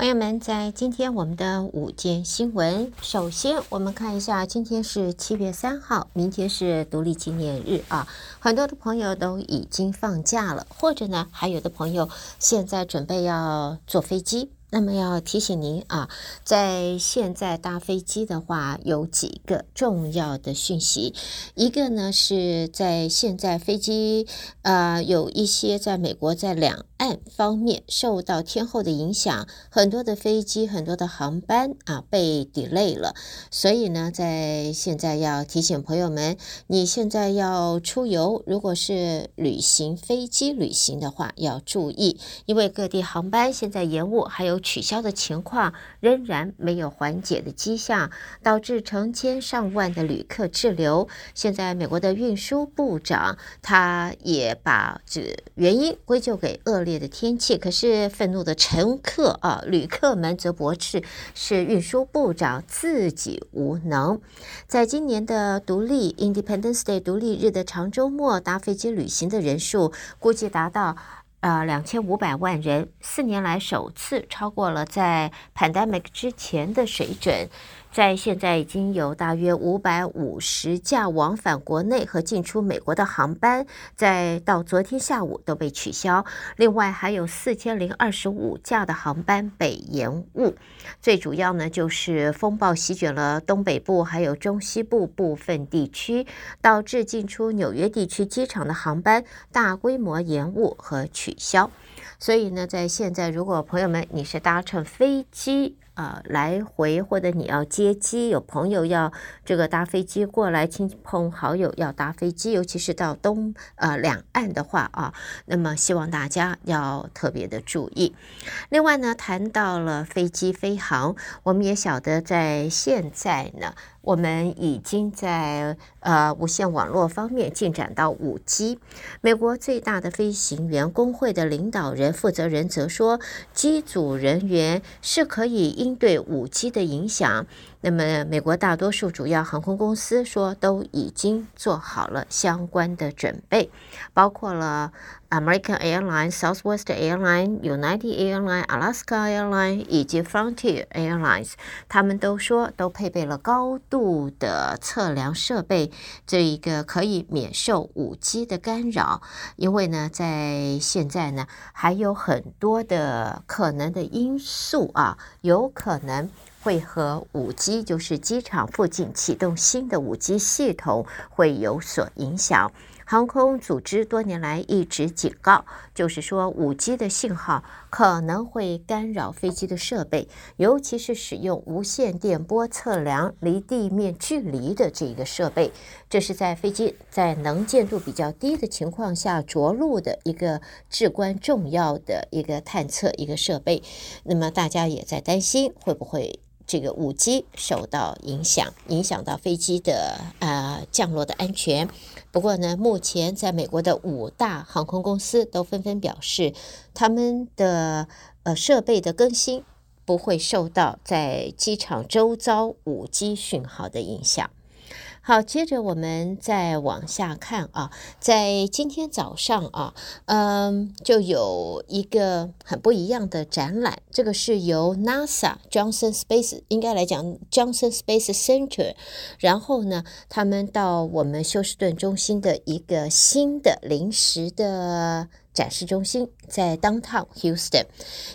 朋友们，在今天我们的午间新闻，首先我们看一下，今天是七月三号，明天是独立纪念日啊，很多的朋友都已经放假了，或者呢，还有的朋友现在准备要坐飞机。那么要提醒您啊，在现在搭飞机的话，有几个重要的讯息。一个呢是在现在飞机呃有一些在美国在两岸方面受到天候的影响，很多的飞机很多的航班啊被 delay 了。所以呢，在现在要提醒朋友们，你现在要出游，如果是旅行飞机旅行的话，要注意，因为各地航班现在延误，还有。取消的情况仍然没有缓解的迹象，导致成千上万的旅客滞留。现在，美国的运输部长他也把这原因归咎给恶劣的天气。可是，愤怒的乘客啊，旅客们则驳斥是运输部长自己无能。在今年的独立 Independence Day 独立日的长周末，搭飞机旅行的人数估计达到。呃，两千五百万人，四年来首次超过了在 pandemic 之前的水准。在现在已经有大约五百五十架往返国内和进出美国的航班，在到昨天下午都被取消。另外还有四千零二十五架的航班被延误。最主要呢，就是风暴席卷了东北部还有中西部部分地区，导致进出纽约地区机场的航班大规模延误和取消。所以呢，在现在，如果朋友们你是搭乘飞机，呃，来回或者你要接机，有朋友要这个搭飞机过来，亲朋好友要搭飞机，尤其是到东呃两岸的话啊，那么希望大家要特别的注意。另外呢，谈到了飞机飞航，我们也晓得在现在呢。我们已经在呃无线网络方面进展到五 G。美国最大的飞行员工会的领导人负责人则说，机组人员是可以应对五 G 的影响。那么，美国大多数主要航空公司说都已经做好了相关的准备，包括了 American Airlines、Southwest Airlines、United Airlines、Alaska Airlines 以及 Frontier Airlines，他们都说都配备了高度的测量设备，这一个可以免受五 G 的干扰。因为呢，在现在呢，还有很多的可能的因素啊，有可能。会和五 G，就是机场附近启动新的五 G 系统会有所影响。航空组织多年来一直警告，就是说五 G 的信号可能会干扰飞机的设备，尤其是使用无线电波测量离地面距离的这一个设备。这是在飞机在能见度比较低的情况下着陆的一个至关重要的一个探测一个设备。那么大家也在担心会不会。这个五 G 受到影响，影响到飞机的呃降落的安全。不过呢，目前在美国的五大航空公司都纷纷表示，他们的呃设备的更新不会受到在机场周遭五 G 讯号的影响。好，接着我们再往下看啊，在今天早上啊，嗯，就有一个很不一样的展览，这个是由 NASA Johnson Space 应该来讲 Johnson Space Center，然后呢，他们到我们休斯顿中心的一个新的临时的。展示中心在 Downtown Houston，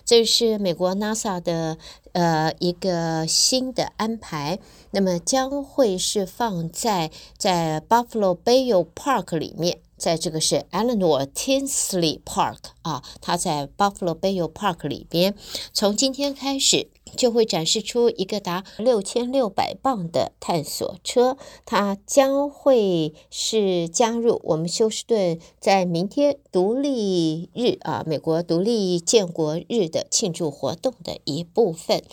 这是美国 NASA 的呃一个新的安排。那么将会是放在在 Buffalo Bayo Park 里面，在这个是 Eleanor Tinsley Park 啊，它在 Buffalo Bayo Park 里边，从今天开始。就会展示出一个达六千六百磅的探索车，它将会是加入我们休斯顿在明天独立日啊，美国独立建国日的庆祝活动的一部分。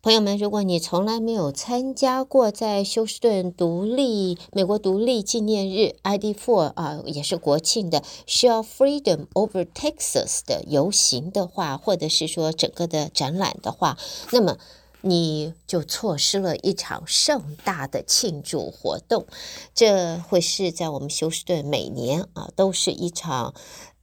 朋友们，如果你从来没有参加过在休斯顿独立美国独立纪念日 ID4 啊，也是国庆的 Shout Freedom Over Texas 的游行的话，或者是说整个的展览的话，那么你就错失了一场盛大的庆祝活动。这会是在我们休斯顿每年啊，都是一场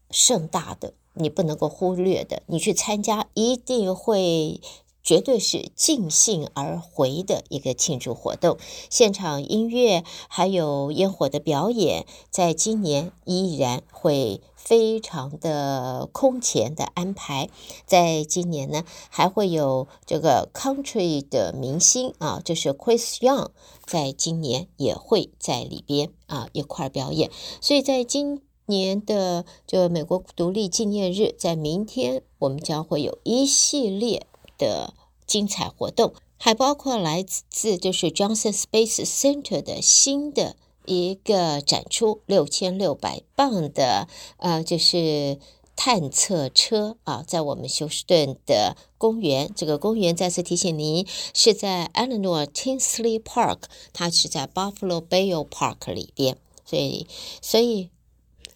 盛大的，你不能够忽略的。你去参加，一定会。绝对是尽兴而回的一个庆祝活动，现场音乐还有烟火的表演，在今年依然会非常的空前的安排。在今年呢，还会有这个 country 的明星啊，就是 Chris Young，在今年也会在里边啊一块表演。所以在今年的就美国独立纪念日，在明天我们将会有一系列。的精彩活动，还包括来自就是 Johnson Space Center 的新的一个展出，六千六百磅的呃，就是探测车啊，在我们休斯顿的公园。这个公园再次提醒您，是在 Eleanor Tinsley Park，它是在 Buffalo Bayo Park 里边，所以，所以。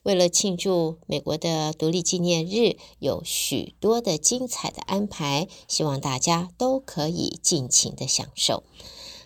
为了庆祝美国的独立纪念日，有许多的精彩的安排，希望大家都可以尽情的享受。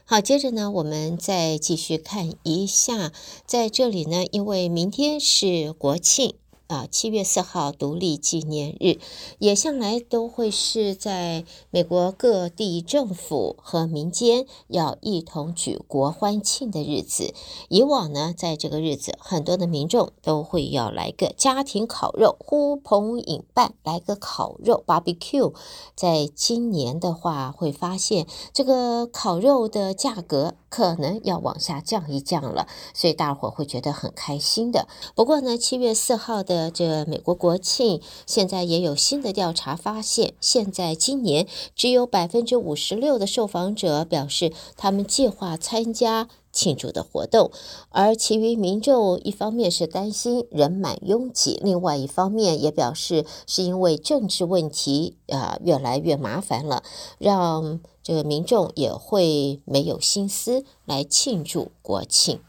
好，接着呢，我们再继续看一下，在这里呢，因为明天是国庆。啊，七月四号独立纪念日，也向来都会是在美国各地政府和民间要一同举国欢庆的日子。以往呢，在这个日子，很多的民众都会要来个家庭烤肉，呼朋引伴来个烤肉 barbecue。在今年的话，会发现这个烤肉的价格可能要往下降一降了，所以大伙会觉得很开心的。不过呢，七月四号的的这美国国庆，现在也有新的调查发现，现在今年只有百分之五十六的受访者表示他们计划参加庆祝的活动，而其余民众一方面是担心人满拥挤，另外一方面也表示是因为政治问题啊越来越麻烦了，让这个民众也会没有心思来庆祝国庆。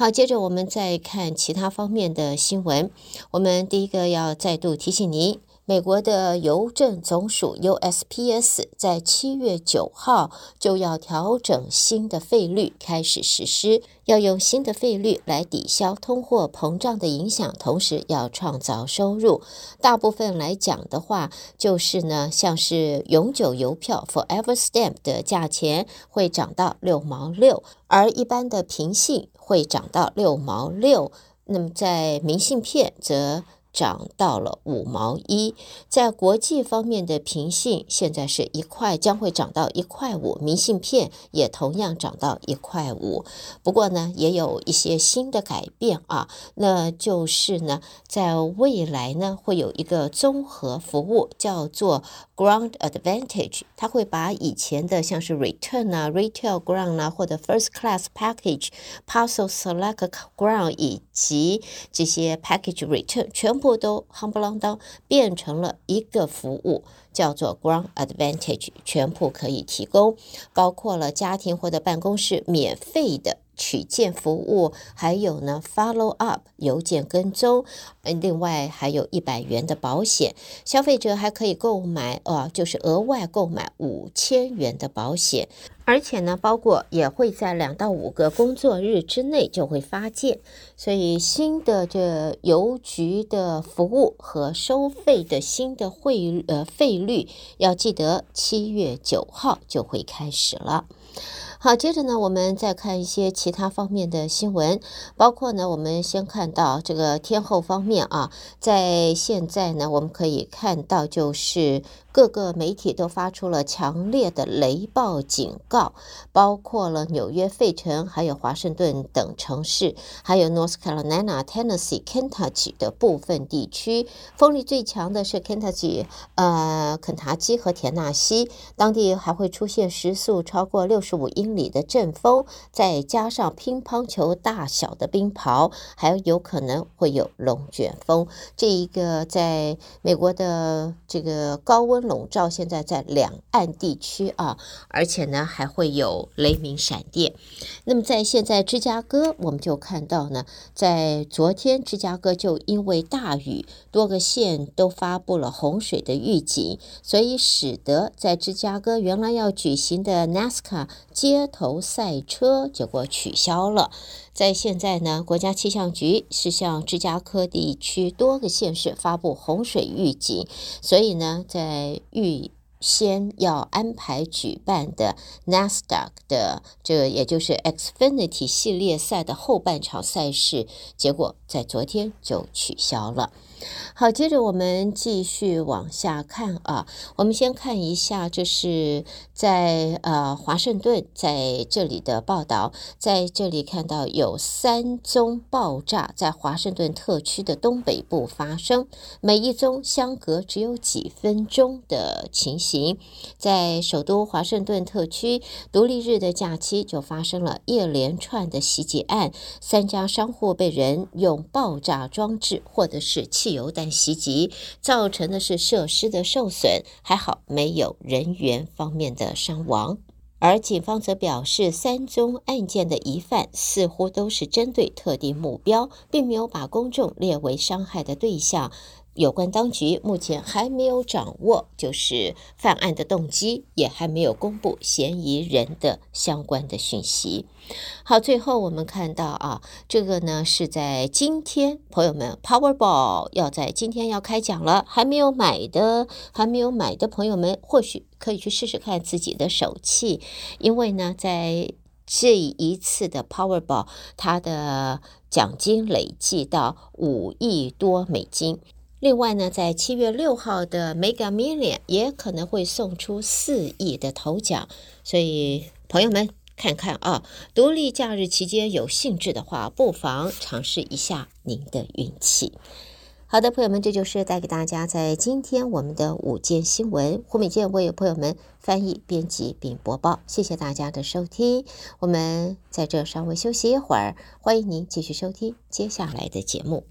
好，接着我们再看其他方面的新闻。我们第一个要再度提醒您，美国的邮政总署 USPS 在七月九号就要调整新的费率开始实施，要用新的费率来抵消通货膨胀的影响，同时要创造收入。大部分来讲的话，就是呢，像是永久邮票 Forever Stamp 的价钱会涨到六毛六，而一般的平信。会涨到六毛六，那么在明信片则涨到了五毛一，在国际方面的平信现在是一块，将会涨到一块五，明信片也同样涨到一块五。不过呢，也有一些新的改变啊，那就是呢，在未来呢，会有一个综合服务叫做 Ground Advantage，它会把以前的像是 Return 啊、Retail Ground 啊，或者 First Class Package、Parcel Select Ground 以及这些 Package Return 全。部都夯不啷当变成了一个服务，叫做 Ground Advantage，全部可以提供，包括了家庭或者办公室免费的。取件服务，还有呢，follow up 邮件跟踪，另外还有一百元的保险，消费者还可以购买哦，就是额外购买五千元的保险，而且呢，包括也会在两到五个工作日之内就会发件，所以新的这邮局的服务和收费的新的汇呃费率，要记得七月九号就会开始了。好，接着呢，我们再看一些其他方面的新闻，包括呢，我们先看到这个天后方面啊，在现在呢，我们可以看到就是。各个媒体都发出了强烈的雷暴警告，包括了纽约、费城，还有华盛顿等城市，还有 North Carolina、Tennessee、Kentucky 的部分地区。风力最强的是 Kentucky，呃，肯塔基和田纳西，当地还会出现时速超过六十五英里的阵风，再加上乒乓球大小的冰雹，还有可能会有龙卷风。这一个在美国的这个高温。笼罩现在在两岸地区啊，而且呢还会有雷鸣闪电。那么在现在芝加哥，我们就看到呢，在昨天芝加哥就因为大雨，多个县都发布了洪水的预警，所以使得在芝加哥原来要举行的 NASCAR 街头赛车结果取消了。在现在呢，国家气象局是向芝加哥地区多个县市发布洪水预警，所以呢，在预先要安排举办的 NASDAQ 的这，也就是 Xfinity 系列赛的后半场赛事，结果在昨天就取消了。好，接着我们继续往下看啊。我们先看一下，这是在呃华盛顿在这里的报道，在这里看到有三宗爆炸在华盛顿特区的东北部发生，每一宗相隔只有几分钟的情形。行在首都华盛顿特区，独立日的假期就发生了一连串的袭击案，三家商户被人用爆炸装置或者是。汽油弹袭击造成的是设施的受损，还好没有人员方面的伤亡。而警方则表示，三宗案件的疑犯似乎都是针对特定目标，并没有把公众列为伤害的对象。有关当局目前还没有掌握，就是犯案的动机，也还没有公布嫌疑人的相关的讯息。好，最后我们看到啊，这个呢是在今天，朋友们，Powerball 要在今天要开奖了，还没有买的，还没有买的朋友们，或许可以去试试看自己的手气，因为呢，在这一次的 Powerball，它的奖金累计到五亿多美金。另外呢，在七月六号的 Mega Million 也可能会送出四亿的头奖，所以朋友们看看啊，独立假日期间有兴致的话，不妨尝试一下您的运气。好的，朋友们，这就是带给大家在今天我们的午间新闻，胡美健为朋友们翻译、编辑并播报，谢谢大家的收听，我们在这稍微休息一会儿，欢迎您继续收听接下来的节目。